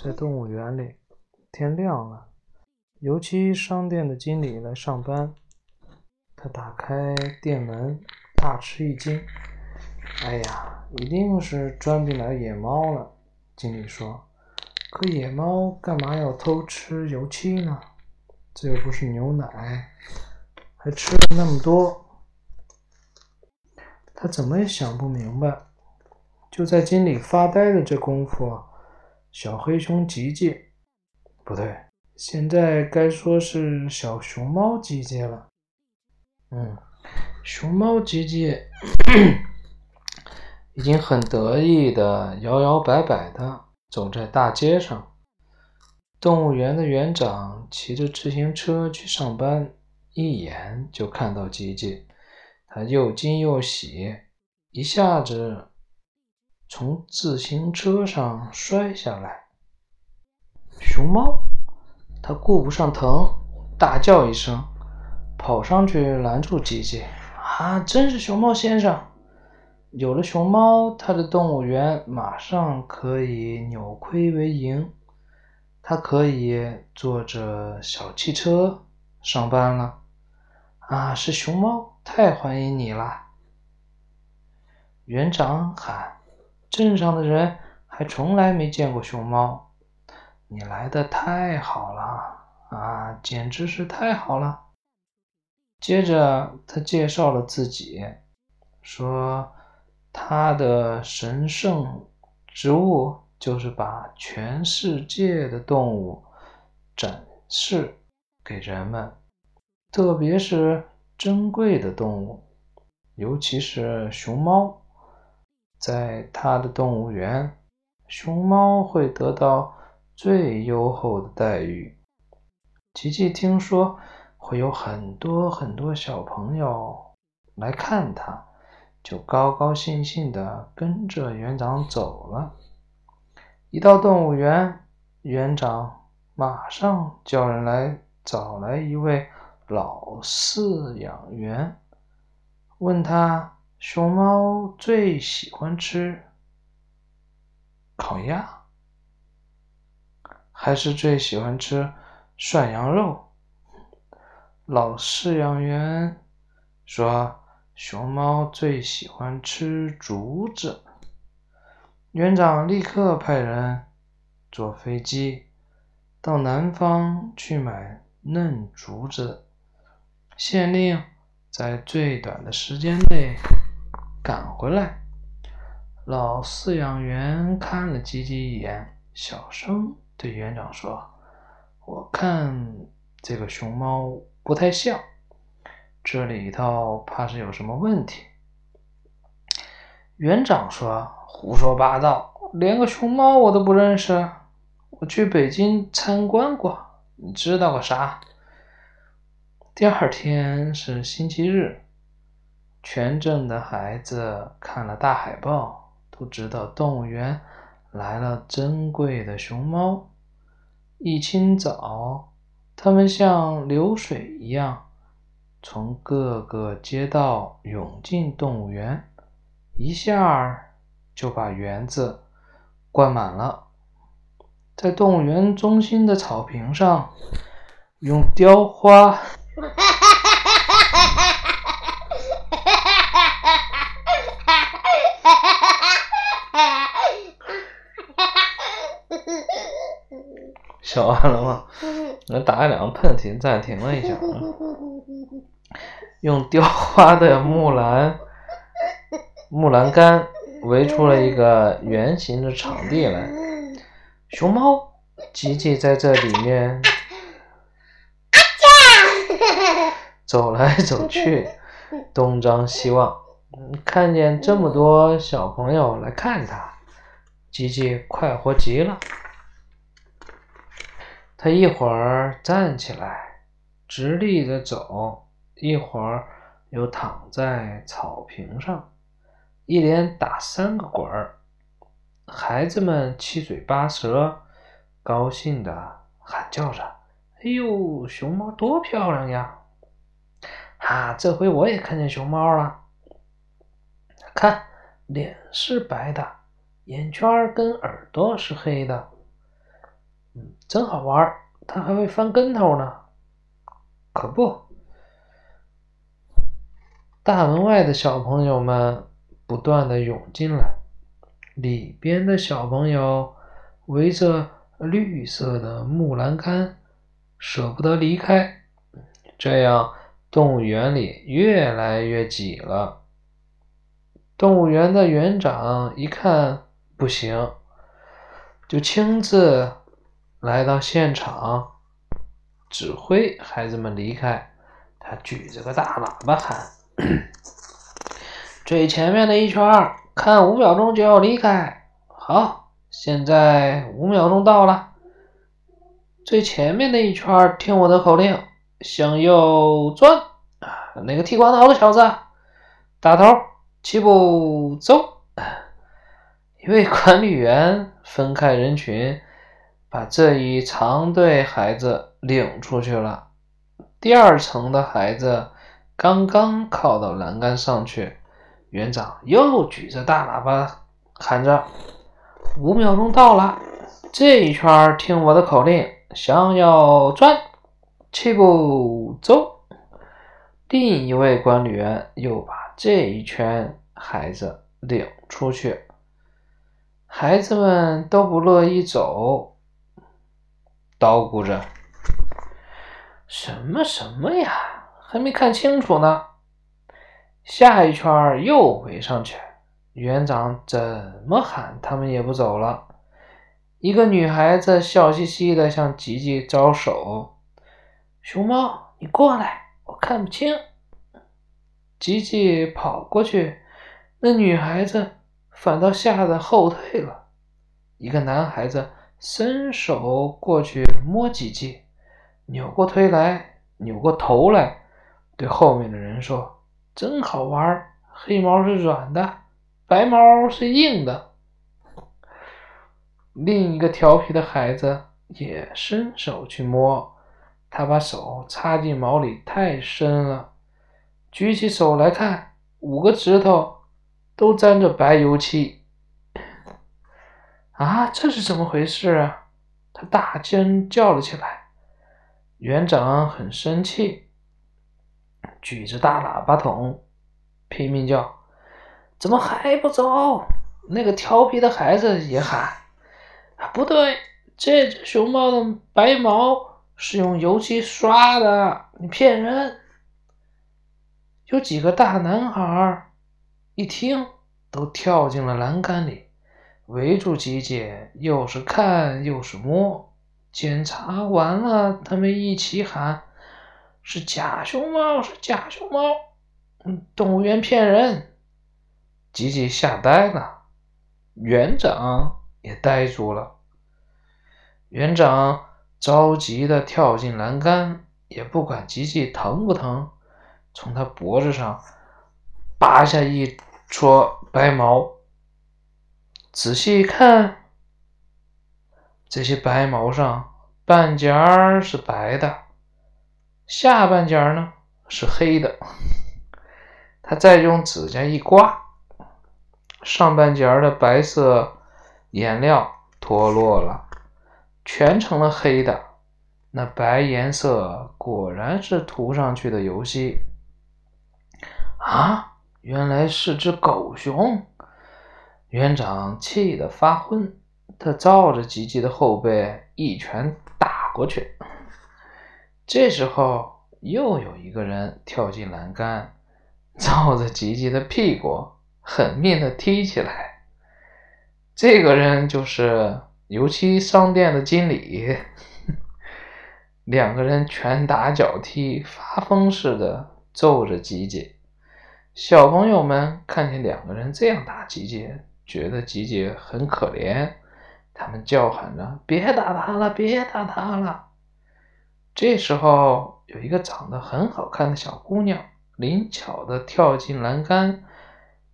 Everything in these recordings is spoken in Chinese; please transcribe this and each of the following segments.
在动物园里，天亮了，油漆商店的经理来上班。他打开店门，大吃一惊：“哎呀，一定是钻进来野猫了。”经理说：“可野猫干嘛要偷吃油漆呢？这又不是牛奶，还吃了那么多。”他怎么也想不明白。就在经理发呆的这功夫，小黑熊吉吉，不对，现在该说是小熊猫吉吉了。嗯，熊猫吉吉已经很得意的摇摇摆摆的走在大街上。动物园的园长骑着自行车去上班，一眼就看到吉吉，他又惊又喜，一下子。从自行车上摔下来，熊猫，它顾不上疼，大叫一声，跑上去拦住吉吉。啊，真是熊猫先生！有了熊猫，它的动物园马上可以扭亏为盈，它可以坐着小汽车上班了。啊，是熊猫，太欢迎你了！园长喊。镇上的人还从来没见过熊猫，你来的太好了啊，简直是太好了！接着他介绍了自己，说他的神圣职务就是把全世界的动物展示给人们，特别是珍贵的动物，尤其是熊猫。在他的动物园，熊猫会得到最优厚的待遇。琪琪听说会有很多很多小朋友来看他，就高高兴兴地跟着园长走了。一到动物园，园长马上叫人来找来一位老饲养员，问他。熊猫最喜欢吃烤鸭，还是最喜欢吃涮羊肉？老饲养员说，熊猫最喜欢吃竹子。园长立刻派人坐飞机到南方去买嫩竹子，县令在最短的时间内。赶回来，老饲养员看了吉吉一眼，小声对园长说：“我看这个熊猫不太像，这里头怕是有什么问题。”园长说：“胡说八道，连个熊猫我都不认识，我去北京参观过，你知道个啥？”第二天是星期日。全镇的孩子看了大海报，都知道动物园来了珍贵的熊猫。一清早，他们像流水一样从各个街道涌进动物园，一下就把园子灌满了。在动物园中心的草坪上，用雕花。笑完了吗？我打了两个喷嚏，暂停了一下。用雕花的木栏、木栏杆围出了一个圆形的场地来。熊猫吉吉在这里面走来走去，东张西望。看见这么多小朋友来看他，吉吉快活极了。他一会儿站起来，直立着走；一会儿又躺在草坪上，一连打三个滚儿。孩子们七嘴八舌，高兴的喊叫着：“哎呦，熊猫多漂亮呀！啊，这回我也看见熊猫了。看，脸是白的，眼圈跟耳朵是黑的。”真好玩，他还会翻跟头呢。可不，大门外的小朋友们不断的涌进来，里边的小朋友围着绿色的木栏杆，舍不得离开，这样动物园里越来越挤了。动物园的园长一看不行，就亲自来到现场。指挥孩子们离开，他举着个大喇叭喊：“ 最前面的一圈，看五秒钟就要离开。好，现在五秒钟到了。最前面的一圈，听我的口令，向右转。啊，哪个剃光头的小子，打头，齐步走。”一位管理员分开人群。把这一长队孩子领出去了。第二层的孩子刚刚靠到栏杆上去，园长又举着大喇叭喊着：“五秒钟到了，这一圈听我的口令，向右转，齐步走。”另一位管理员又把这一圈孩子领出去，孩子们都不乐意走。捣鼓着，什么什么呀？还没看清楚呢。下一圈又围上去，园长怎么喊，他们也不走了。一个女孩子笑嘻嘻的向吉吉招手：“熊猫，你过来，我看不清。”吉吉跑过去，那女孩子反倒吓得后退了。一个男孩子。伸手过去摸几记，扭过腿来，扭过头来，对后面的人说：“真好玩，黑毛是软的，白毛是硬的。”另一个调皮的孩子也伸手去摸，他把手插进毛里太深了，举起手来看，五个指头都沾着白油漆。啊，这是怎么回事啊？他大尖叫了起来。园长很生气，举着大喇叭筒拼命叫：“怎么还不走？”那个调皮的孩子也喊：“，不对，这只熊猫的白毛是用油漆刷的，你骗人！”有几个大男孩一听，都跳进了栏杆里。围住吉吉，又是看又是摸，检查完了，他们一起喊：“是假熊猫，是假熊猫！”，动物园骗人。吉吉吓呆了，园长也呆住了。园长着急的跳进栏杆，也不管吉吉疼不疼，从他脖子上拔下一撮白毛。仔细一看，这些白毛上半截儿是白的，下半截儿呢是黑的。他再用指甲一刮，上半截儿的白色颜料脱落了，全成了黑的。那白颜色果然是涂上去的油漆。啊，原来是只狗熊！园长气得发昏，他照着吉吉的后背一拳打过去。这时候，又有一个人跳进栏杆，照着吉吉的屁股狠命的踢起来。这个人就是油漆商店的经理。两个人拳打脚踢，发疯似的揍着吉吉。小朋友们看见两个人这样打吉吉。觉得吉吉很可怜，他们叫喊着：“别打他了，别打他了！”这时候，有一个长得很好看的小姑娘灵巧的跳进栏杆。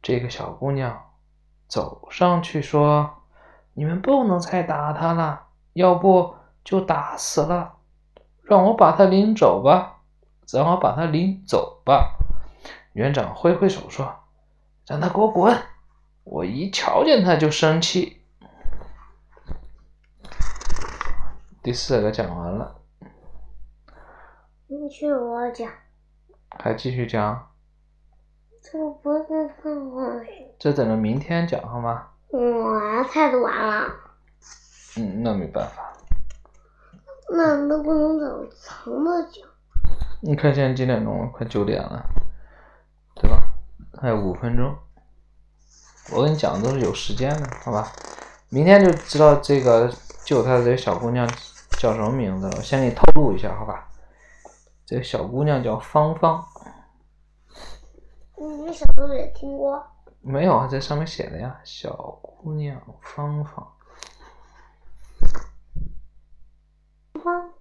这个小姑娘走上去说：“你们不能再打他了，要不就打死了。让我把他领走吧，让我把他领走吧。”园长挥挥手说：“让他给我滚！”我一瞧见他就生气。第四个讲完了。你去我讲。还继续讲？这不是太晚。这等着明天讲好吗？哇，太短了。嗯，那没办法。那能不能找长的讲？你看现在几点钟了？快九点了，对吧？还有五分钟。我跟你讲的都是有时间的，好吧？明天就知道这个救他的这个小姑娘叫什么名字了。我先给你透露一下，好吧？这个小姑娘叫芳芳。你小时候也听过？没有啊，在上面写的呀，小姑娘芳芳。芳